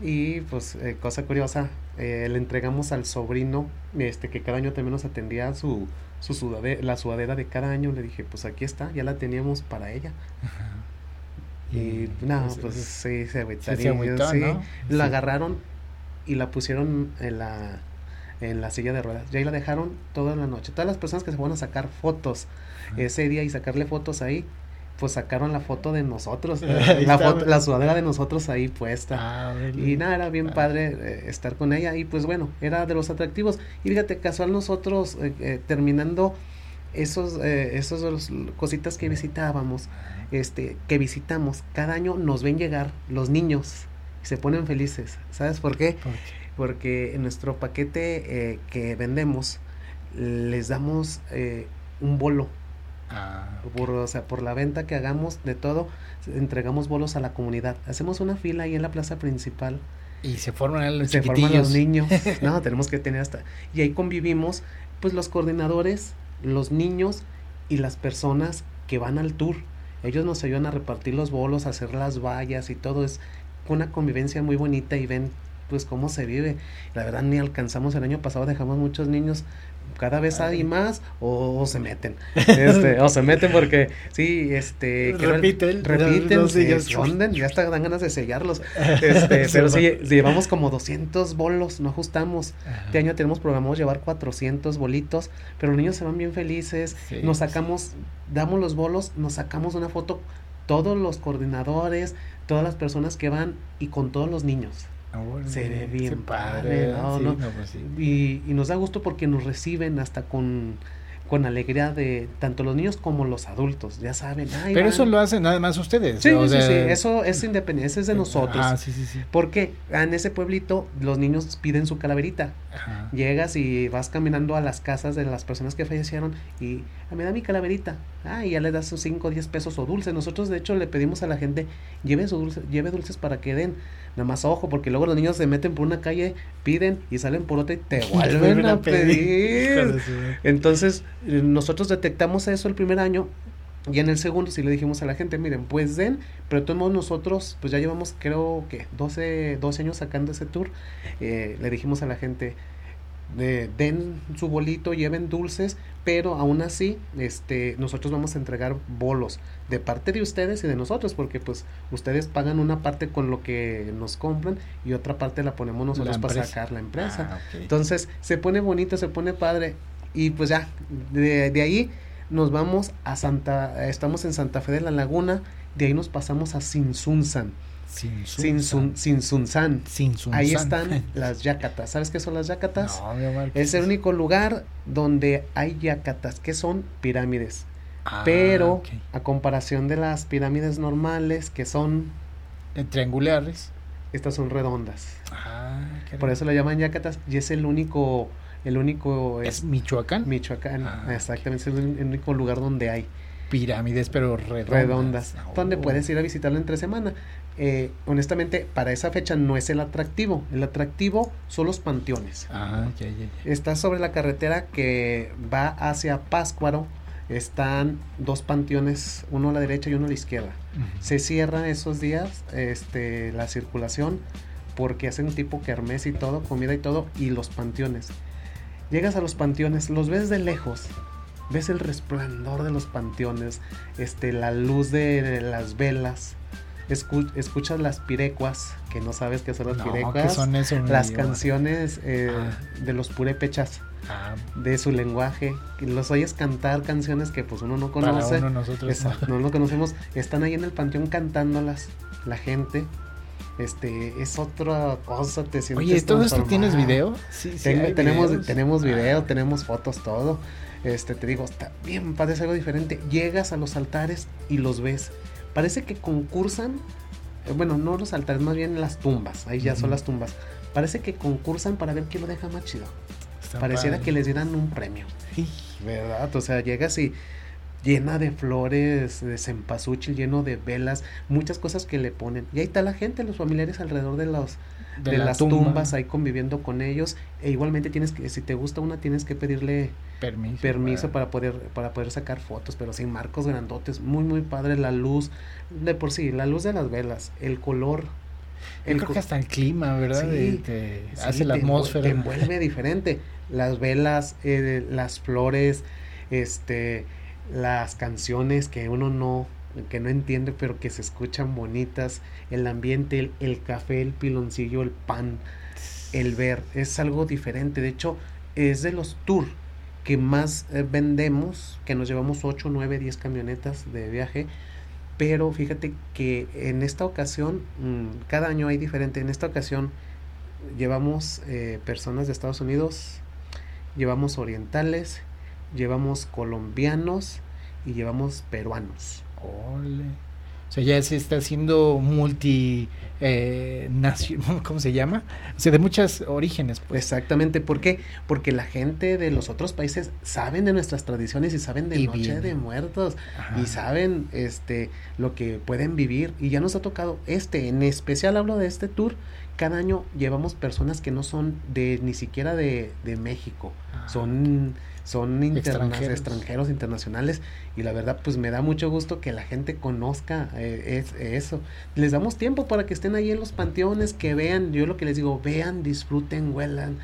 Y pues eh, cosa curiosa eh, le entregamos al sobrino este que cada año también nos atendía su su sudadera, la sudadera de cada año, le dije, pues aquí está, ya la teníamos para ella. Y, no, pues, pues sí, se agüitaría. La agarraron y la pusieron en la, en la silla de ruedas. Y ahí la dejaron toda la noche. Todas las personas que se van a sacar fotos ese día y sacarle fotos ahí, pues sacaron la foto de nosotros, la, foto, la sudadera de nosotros ahí puesta. Ah, y nada, era bien ah. padre eh, estar con ella y pues bueno, era de los atractivos. Y fíjate, casual nosotros eh, eh, terminando esos, esos cositas que visitábamos, este, que visitamos, cada año nos ven llegar los niños y se ponen felices. ¿Sabes por qué? Porque en nuestro paquete que vendemos les damos un bolo Ah, por, o sea, por la venta que hagamos de todo, entregamos bolos a la comunidad. Hacemos una fila ahí en la plaza principal. Y se forman los Se forman los niños. no, tenemos que tener hasta... Y ahí convivimos, pues, los coordinadores, los niños y las personas que van al tour. Ellos nos ayudan a repartir los bolos, a hacer las vallas y todo. Es una convivencia muy bonita y ven pues cómo se vive. La verdad ni alcanzamos el año pasado, dejamos muchos niños cada vez hay más o, se meten. Este, o se meten porque sí este repiten repiten se esconden ya hasta dan ganas de sellarlos. Este, pero sí llevamos como 200 bolos no ajustamos. Este año tenemos programado llevar 400 bolitos pero los niños se van bien felices. Nos sacamos damos los bolos nos sacamos una foto todos los coordinadores todas las personas que van y con todos los niños Ah, se ve bien padre, ¿no? Pues y, y, nos da gusto porque nos reciben hasta con, con alegría de tanto los niños como los adultos, ya saben. Pero eso lo hacen nada más ustedes. Sí, sí, sí, eso es independiente, eso es de nosotros. Ah, sí, sí, sí. Porque en ese pueblito los niños piden su calaverita. Llegas y vas caminando a las casas de las personas que fallecieron y ah, me da mi calaverita. Ah, y ya le das sus 5 o 10 pesos o dulces. Nosotros de hecho le pedimos a la gente, lleve, su dulce, lleve dulces para que den. Nada más ojo, porque luego los niños se meten por una calle, piden y salen por otra y te vuelven a pedir. Entonces, nosotros detectamos eso el primer año y en el segundo sí le dijimos a la gente, miren, pues den, pero todos nosotros, pues ya llevamos creo que 12, 12 años sacando ese tour, eh, le dijimos a la gente, den su bolito, lleven dulces, pero aún así, este, nosotros vamos a entregar bolos de parte de ustedes y de nosotros, porque pues ustedes pagan una parte con lo que nos compran y otra parte la ponemos nosotros para sacar la empresa. Ah, Entonces, se pone bonito, se pone padre y pues ya, de, de ahí nos vamos a Santa, estamos en Santa Fe de la Laguna, de ahí nos pasamos a Sinsunzan. Sinsunzan. Sinsunzan. Ahí están las yacatas. ¿Sabes qué son las yacatas? Es el único lugar donde hay yacatas, que son pirámides. Ah, Pero a comparación de las pirámides normales, que son eh, triangulares, estas son redondas. Ah, Por eso lo llaman yacatas y es el único el único es, Michoacán. Michoacán, ah, exactamente, es el, único lugar donde hay pirámides, pero redondas. Redondas, donde puedes ir a visitarlo entre semana. Eh, honestamente, para esa fecha no es el atractivo. El atractivo son los panteones. Ah, Está sobre la carretera que va hacia Páscuaro. Están dos panteones, uno a la derecha y uno a la izquierda. Se cierran esos días este, la circulación porque hacen un tipo kermés y todo, comida y todo, y los panteones. Llegas a los panteones, los ves de lejos, ves el resplandor de los panteones, este, la luz de, las velas, escuchas las pirecuas, que no sabes qué son las pirecuas, son las canciones eh, ah. de los purépechas, ah. de su lenguaje, los oyes cantar canciones que pues uno no conoce, nosotros no. lo conocemos, están ahí en el panteón cantándolas, la gente, este es otra cosa te sientes oye todo esto tienes video sí, sí tenemos tenemos video ah. tenemos fotos todo este te digo está bien parece algo diferente. Llegas a los altares y los ves. Parece que concursan eh, bueno no los altares más bien las tumbas. Ahí ya son las tumbas. Parece que concursan para ver quién lo deja más chido. Pareciera que les dieran un premio. Verdad o sea llegas y llena de flores, de cempasúchil, lleno de velas, muchas cosas que le ponen. Y ahí está la gente, los familiares alrededor de los de, las tumbas ahí conviviendo con ellos. E igualmente tienes que si te gusta una tienes que pedirle permiso, permiso para poder para poder sacar fotos pero sin marcos grandotes muy muy padre. La luz de por sí la luz de las velas el color el creo que hasta el clima verdad sí, hace la atmósfera. te envuelve diferente. Las velas eh, las flores este las canciones que uno no que no entiende pero que se escuchan bonitas. El ambiente el, café el piloncillo el pan el ver es algo diferente. De hecho es de los tours que más eh, vendemos que nos llevamos 8 9 10 camionetas de viaje. Pero fíjate que en esta ocasión mm, cada año hay diferente. En esta ocasión llevamos eh, personas de Estados Unidos llevamos orientales llevamos colombianos y llevamos peruanos. Ole. O sea, ya se está haciendo multi eh, ¿cómo se llama? O sea, de muchos orígenes. Pues. Exactamente, ¿por qué? Porque la gente de los otros países saben de nuestras tradiciones y saben de Noche de Muertos y saben este lo que pueden vivir y ya nos ha tocado este, en especial hablo de este tour, cada año llevamos personas que no son de ni siquiera de, de México, son son extranjeros. internacionales y la verdad pues me da mucho gusto que la gente conozca eh, es, eso. Les damos tiempo para que estén ahí en los panteones, que vean, yo lo que les digo, vean, disfruten, huelan,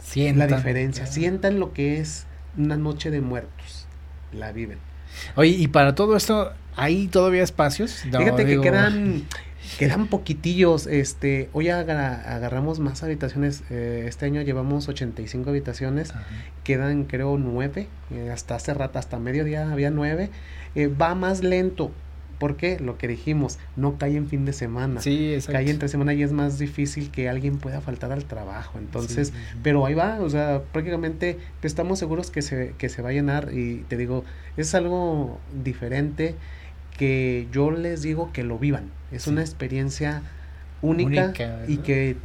sientan la diferencia, sientan lo que es una noche de muertos, la viven. Oye, y para todo esto, ¿hay todavía espacios? Fíjate que quedan Quedan poquitillos, este, hoy agarramos más habitaciones, eh, este año llevamos 85 habitaciones, quedan creo nueve, eh, hasta hace rato, hasta mediodía había nueve, eh, va más lento, ¿Por qué? Lo que dijimos, no cae en fin de semana. Sí, exacto. Cae entre semana y es más difícil que alguien pueda faltar al trabajo. Entonces, pero ahí va, o sea, prácticamente estamos seguros que se, que se va a llenar y te digo, es algo diferente que yo les digo que lo vivan. Es una experiencia única, y que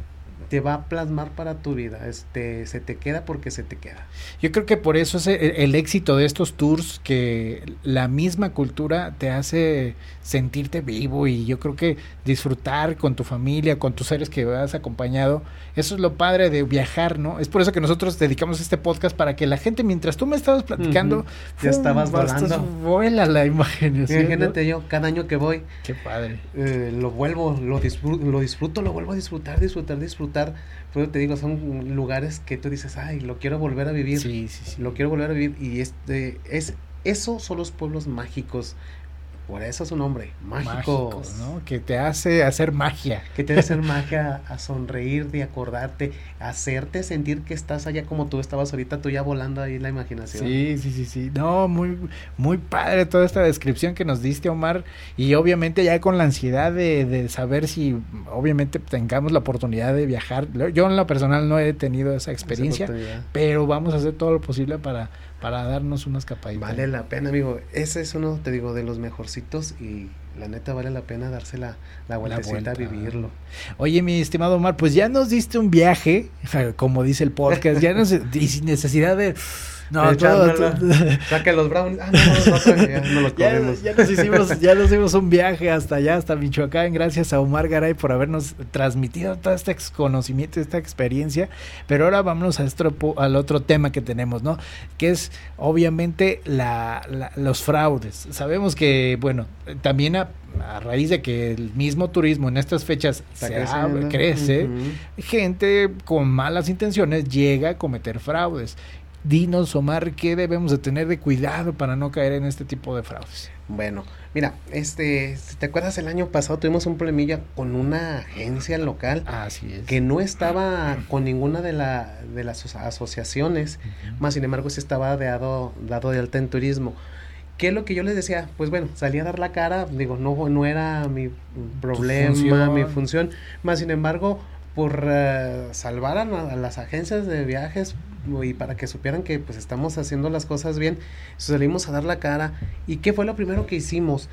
te va a plasmar para tu vida. Este, se te queda porque se te queda. Yo creo que por eso es el, éxito de estos tours, que la misma cultura te hace sentirte vivo y yo creo que disfrutar con tu familia, con tus seres que vas acompañado, eso es lo padre de viajar, ¿no? Es por eso que nosotros dedicamos este podcast para que la gente, mientras tú me estabas platicando, ya estabas volando. Vuela la imagen. Imagínate yo, cada año que voy, qué padre. Eh, lo vuelvo, lo disfruto, lo disfruto, lo vuelvo a disfrutar, disfrutar, disfrutar pero te digo, son lugares que tú dices, ay, lo quiero volver a vivir. Sí, sí, sí. Lo quiero volver a vivir. Y este, es, esos son los pueblos mágicos por eso su nombre, mágicos. ¿no? Que te hace hacer magia. Que te hace hacer magia, a sonreír, de acordarte, hacerte sentir que estás allá como tú estabas ahorita, tú ya volando ahí la imaginación. Sí, sí, sí, sí. No, muy, muy padre toda esta descripción que nos diste, Omar. Y obviamente ya con la ansiedad de, de saber si, obviamente, tengamos la oportunidad de viajar. Yo en lo personal no he tenido esa experiencia, pero vamos a hacer todo lo posible para para darnos una escapadita. Vale la pena, amigo. Ese es uno, te digo, de los mejorcitos y la neta vale la pena darse la, la vueltecita a vivirlo. Oye, mi estimado Omar, pues ya nos diste un viaje, como dice el podcast, ya nos, y sin necesidad de no, todo, Saque los brownies. Ah, no, no, ya, no los comemos. Ya, nos hicimos, ya nos hicimos un viaje hasta allá, hasta Michoacán, gracias a Omar Garay por habernos transmitido todo este conocimiento, esta experiencia. Pero ahora vámonos a esto, al otro tema que tenemos, ¿no? Que es obviamente la, la, los fraudes. Sabemos que, bueno, también a, raíz de que el mismo turismo en estas fechas se crece, gente con malas intenciones llega a cometer fraudes. Dinos, Omar, ¿qué debemos de tener de cuidado para no caer en este tipo de fraudes? Bueno, mira, este, ¿te acuerdas el año pasado tuvimos un problemilla con una agencia local? Así es. Que no estaba con ninguna de, la, de las asociaciones, más sin embargo sí estaba dado, dado de alta en turismo. ¿Qué es lo que yo les decía? Pues bueno, salí a dar la cara, digo, no, no era mi problema, mi función, más sin embargo, por uh, salvar a, a, las agencias de viajes, y para que supieran que pues estamos haciendo las cosas bien, salimos a dar la cara. ¿Y qué fue lo primero que hicimos?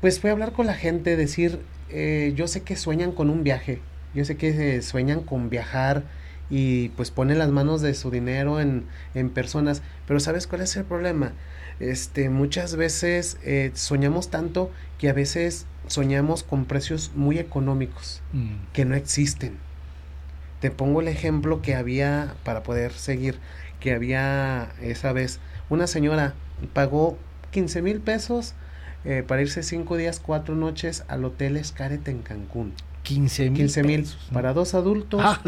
Pues fue hablar con la gente, decir, eh, yo sé que sueñan con un viaje, yo sé que eh, sueñan con viajar y pues ponen las manos de su dinero en, en personas, pero ¿sabes cuál es el problema? Este, muchas veces eh, soñamos tanto que a veces soñamos con precios muy económicos mm. que no existen. Te pongo el ejemplo que había, para poder seguir, que había esa vez, una señora pagó 15 mil pesos eh, para irse cinco días, cuatro noches al Hotel Escaret en Cancún. 15 mil. para dos adultos, ah,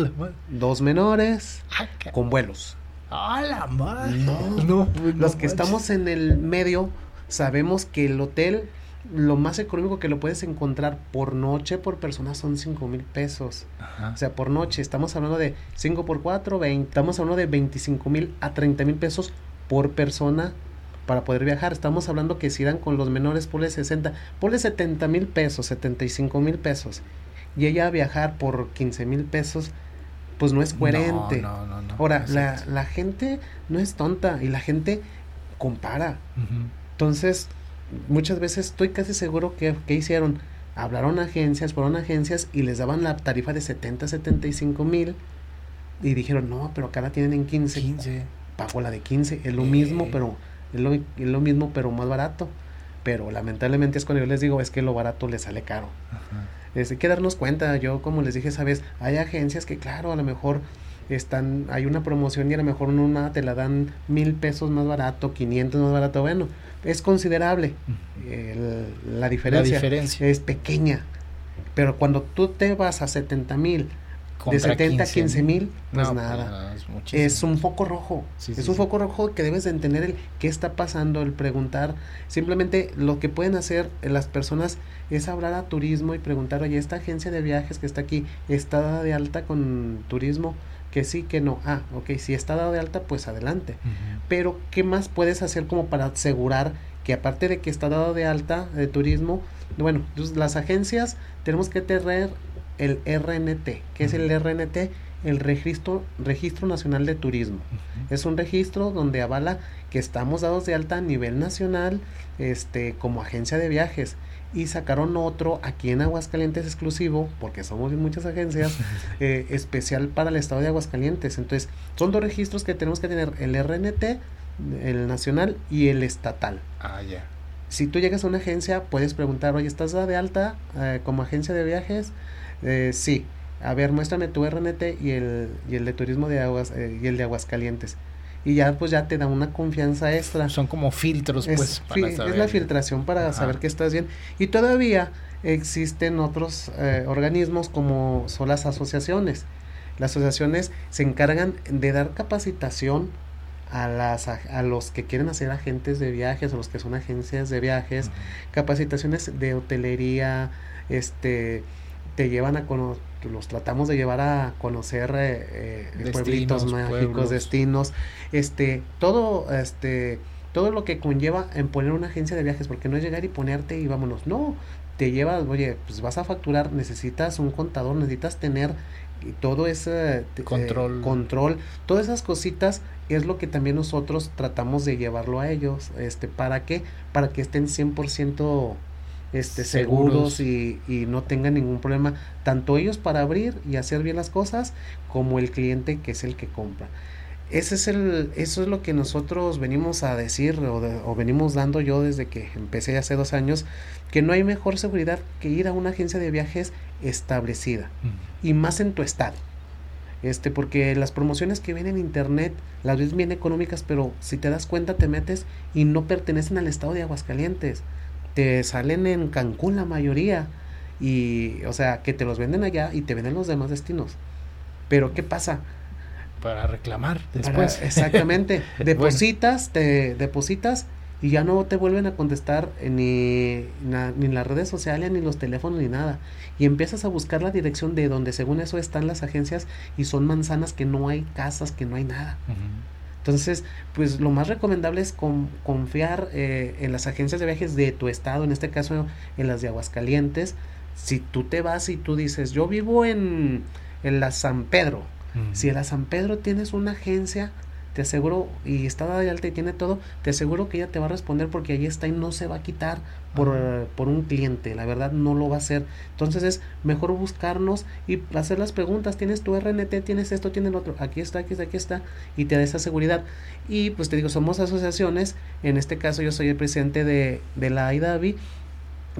dos menores, ah, con vuelos. ¡Ah, la madre! No, los que estamos en el medio sabemos que el hotel lo más económico que lo puedes encontrar por noche por persona son 5 mil pesos. O sea, por noche. Estamos hablando de 5 por 4, 20. Estamos hablando de 25 mil a 30 mil pesos por persona para poder viajar. Estamos hablando que si dan con los menores, ponle 60, ponle 70 mil pesos, 75 mil pesos. Y ella viajar por 15 mil pesos, pues no es coherente. No, no, no, Ahora, la, la, gente no es tonta y la gente compara. Entonces, muchas veces estoy casi seguro que, hicieron, hablaron a agencias, fueron agencias y les daban la tarifa de 70, 75 mil y dijeron, no, pero acá la tienen en 15. 15. Pago la de 15, es lo mismo, pero es lo, es lo, mismo, pero más barato. Pero lamentablemente es cuando yo les digo, es que lo barato les sale caro. Es, hay que darnos cuenta, yo como les dije sabes hay agencias que claro, a lo mejor están, hay una promoción y a lo mejor una te la dan mil pesos más barato, 500 más barato, bueno, es considerable. la, diferencia es pequeña. Pero cuando tú te vas a 70 mil, de 70 a 15 mil, pues, pues nada. es, un foco rojo. es un foco rojo que debes de entender el qué está pasando, el preguntar. Simplemente lo que pueden hacer las personas es hablar a turismo y preguntar, oye, esta agencia de viajes que está aquí está de alta con turismo que sí, que no. Ah, ok, si está dado de alta, pues adelante. Pero, ¿qué más puedes hacer como para asegurar que aparte de que está dado de alta de turismo, bueno, pues, las agencias tenemos que tener el RNT. ¿Qué es el RNT? El registro, registro Nacional de Turismo. Es un registro donde avala que estamos dados de alta a nivel nacional este, como agencia de viajes. Y sacaron otro aquí en Aguascalientes exclusivo, porque somos muchas agencias, eh, especial para el estado de Aguascalientes. Entonces, son dos registros que tenemos que tener, el RNT, el nacional y el estatal. Ah, ya. Si tú llegas a una agencia, puedes preguntar, oye, ¿estás de alta eh, como agencia de viajes? Eh, sí. A ver, muéstrame tu RNT y el, y el de turismo de aguas eh, y el de Aguascalientes. Y ya pues ya te da una confianza extra. Son como filtros, pues. Es, la filtración para saber que estás bien. Y todavía existen otros eh, organismos como son las asociaciones. Las asociaciones se encargan de dar capacitación a, las, a los que quieren hacer agentes de viajes o los que son agencias de viajes, capacitaciones de hotelería, este, te llevan a conocer, los tratamos de llevar a conocer eh, eh, pueblitos mágicos, destinos, este, todo, este, todo lo que conlleva en poner una agencia de viajes, porque no es llegar y ponerte y vámonos, no, te llevas, oye, pues vas a facturar, necesitas un contador, necesitas tener todo ese eh, control. control, todas esas cositas es lo que también nosotros tratamos de llevarlo a ellos, este, ¿para qué? Para que estén 100% este, seguros, y, y, no tengan ningún problema, tanto ellos para abrir y hacer bien las cosas, como el cliente que es el que compra. Ese es el, eso es lo que nosotros venimos a decir o, venimos dando yo desde que empecé hace dos años, que no hay mejor seguridad que ir a una agencia de viajes establecida y más en tu estado. Este, porque las promociones que ven en internet, las ves bien económicas, pero si te das cuenta te metes y no pertenecen al estado de Aguascalientes te salen en Cancún la mayoría. Y, o sea, que te los venden allá y te venden los demás destinos. Pero, ¿qué pasa? Para reclamar después. exactamente. Depositas, te depositas y ya no te vuelven a contestar ni, ni las redes sociales, ni los teléfonos, ni nada. Y empiezas a buscar la dirección de donde según eso están las agencias y son manzanas que no hay casas, que no hay nada. Entonces, pues lo más recomendable es confiar eh, en las agencias de viajes de tu estado, en este caso en las de Aguascalientes. Si tú te vas y tú dices, yo vivo en, en la San Pedro, si en la San Pedro tienes una agencia, te aseguro, y está de alta y tiene todo, te aseguro que ella te va a responder porque ahí está y no se va a quitar por, por un cliente, la verdad no lo va a hacer. Entonces es mejor buscarnos y hacer las preguntas, tienes tu RNT, tienes esto, tienes lo otro, aquí está, aquí está, aquí está, y te da esa seguridad. Y pues te digo, somos asociaciones, en este caso yo soy el presidente de, de la IDAVI,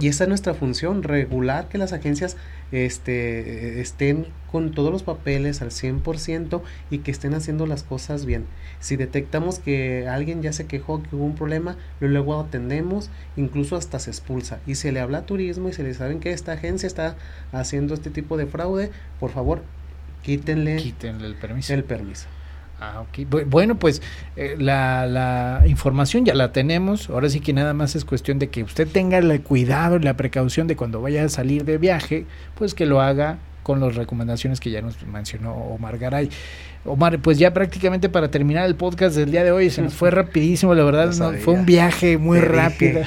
y esa es nuestra función, regular que las agencias este, estén con todos los papeles al 100% y que estén haciendo las cosas bien. Si detectamos que alguien ya se quejó, que hubo un problema, luego atendemos, incluso hasta se expulsa. Y se le habla a turismo y se le saben que esta agencia está haciendo este tipo de fraude, por favor, quítenle, quítenle el permiso. El permiso. Ah. Bueno, pues eh, la, la, información ya la tenemos. Ahora sí que nada más es cuestión de que usted tenga el cuidado y la precaución de cuando vaya a salir de viaje, pues que lo haga con las recomendaciones que ya nos mencionó Omar Garay. Omar, pues ya prácticamente para terminar el podcast del día de hoy, se nos fue rapidísimo, la verdad, fue un viaje muy rápido.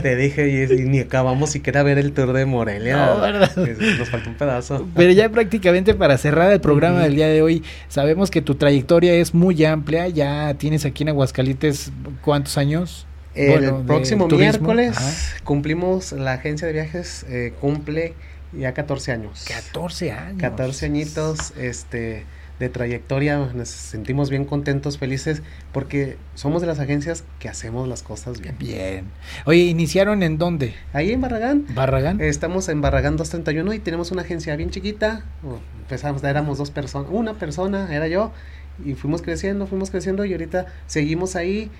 te dije, y, ni acabamos siquiera ver el tour de Morelia. No, ¿verdad? Nos falta un pedazo. Pero ya prácticamente para cerrar el programa del día de hoy, sabemos que tu trayectoria es muy amplia, ya tienes aquí en Aguascalientes, ¿cuántos años? El próximo miércoles cumplimos, la agencia de viajes eh, cumple ya 14 años. 14 años. 14 añitos, este de trayectoria, nos sentimos bien contentos, felices, porque somos de las agencias que hacemos las cosas bien. Bien. Oye, ¿iniciaron en dónde? Ahí en Barragán. Barragán. Estamos en Barragán 231 y tenemos una agencia bien chiquita. Empezamos, éramos dos personas, una persona, era yo, y fuimos creciendo, fuimos creciendo y ahorita seguimos ahí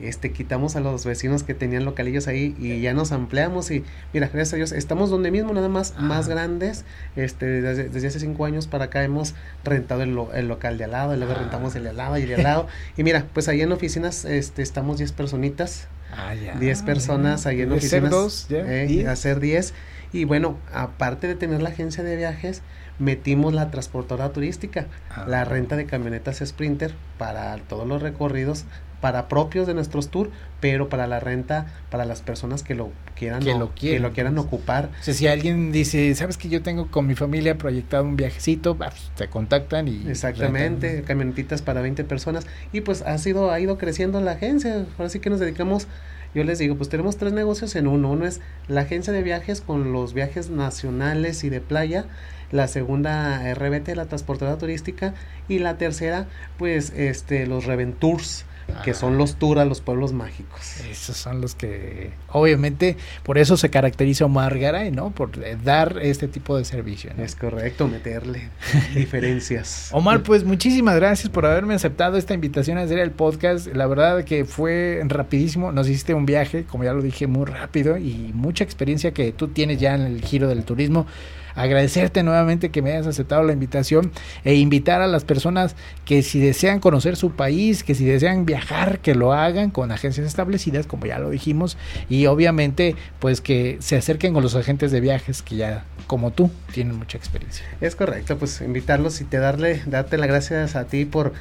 este, quitamos a los vecinos que tenían localillos ahí y ya nos ampliamos y mira, gracias a Dios, estamos donde mismo, nada más, más grandes, este, desde, hace cinco años para acá hemos rentado el, el local de al lado, y luego rentamos el de al lado y el de al lado, y mira, pues ahí en oficinas, este, estamos diez personitas, ah, diez personas ahí en oficinas, dos, eh, hacer diez, y bueno, aparte de tener la agencia de viajes, metimos la transportadora turística, la ah. renta de camionetas Sprinter para todos los recorridos para propios de nuestros tours, pero para la renta, para las personas que lo quieran, que, lo, que lo quieran ocupar. O sea, si alguien dice, sabes que yo tengo con mi familia proyectado un viajecito, pues, te contactan y... Exactamente, camionetitas para 20 personas. Y pues ha, sido, ha ido creciendo la agencia. Ahora sí que nos dedicamos yo les digo, pues tenemos tres negocios en uno. Uno es la agencia de viajes con los viajes nacionales y de playa. La segunda, RBT, la transportadora turística. Y la tercera, pues, este, los Reventurs que son los tours a los pueblos mágicos. Esos son los que, obviamente, por eso se caracteriza Omar Garay, ¿no? Por eh, dar este tipo de servicio. Es correcto, meterle diferencias. Omar, pues muchísimas gracias por haberme aceptado esta invitación a hacer el podcast. La verdad que fue rapidísimo. Nos hiciste un viaje, como ya lo dije, muy rápido y mucha experiencia que tú tienes ya en el giro del turismo agradecerte nuevamente que me hayas aceptado la invitación e invitar a las personas que si desean conocer su país, que si desean viajar, que lo hagan con agencias establecidas, como ya lo dijimos, y obviamente pues que se acerquen con los agentes de viajes que ya como tú tienen mucha experiencia. Es correcto, pues invitarlos y te darle, darte las gracias a ti por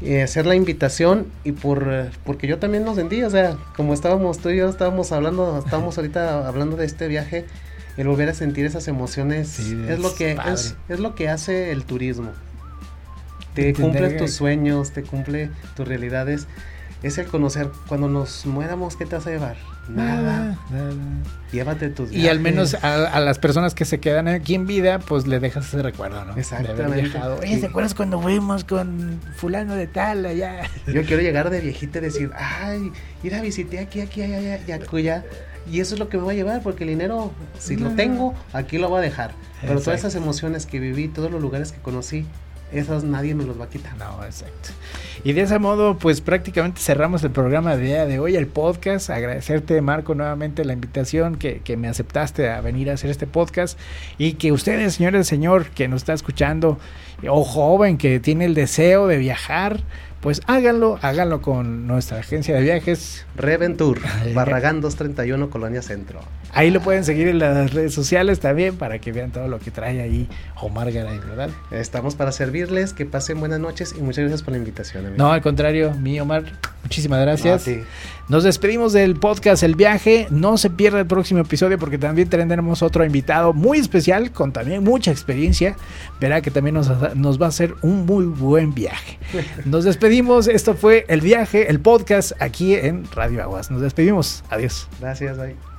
eh, hacer la invitación y por porque yo también nos sentí, o sea, como estábamos tú y yo estábamos hablando, estábamos ahorita hablando de este viaje, el volver a sentir esas emociones es, lo que es, es, lo que hace el turismo. Te cumple tus sueños, te cumple tus realidades. Es el conocer, cuando nos muéramos, ¿qué te vas a llevar? Nada. nada. Llévate tus viajes. Y al menos a, las personas que se quedan aquí en vida, pues le dejas ese recuerdo, ¿no? Exactamente. Oye, ¿te acuerdas cuando fuimos con fulano de tal allá? Yo quiero llegar de viejita y decir, ay, ir a visité aquí, aquí, allá, allá, allá, allá y eso es lo que me va a llevar, porque el dinero, si lo tengo, aquí lo voy a dejar. Pero todas esas emociones que viví, todos los lugares que conocí, esas nadie me los va a quitar. No, exacto. Y de ese modo, pues prácticamente cerramos el programa de día de hoy, el podcast. Agradecerte, Marco, nuevamente la invitación que, que me aceptaste a venir a hacer este podcast. Y que ustedes, señores, señor, que nos está escuchando, o joven que tiene el deseo de viajar, pues háganlo, háganlo con nuestra agencia de viajes. Reventur, Barragán 231, Colonia Centro. Ahí lo pueden seguir en las redes sociales también para que vean todo lo que trae ahí Omar Garay, ¿verdad? Estamos para servirles, que pasen buenas noches y muchas gracias por la invitación. Amigo. No, al contrario, mi Omar, muchísimas gracias. Nos despedimos del podcast El Viaje. No se pierda el próximo episodio porque también tendremos otro invitado muy especial con también mucha experiencia. Verá que también nos, nos va a hacer un muy buen viaje. Nos despedimos. Esto fue El Viaje, el podcast aquí en Radio Aguas. Nos despedimos. Adiós. Gracias. Bye.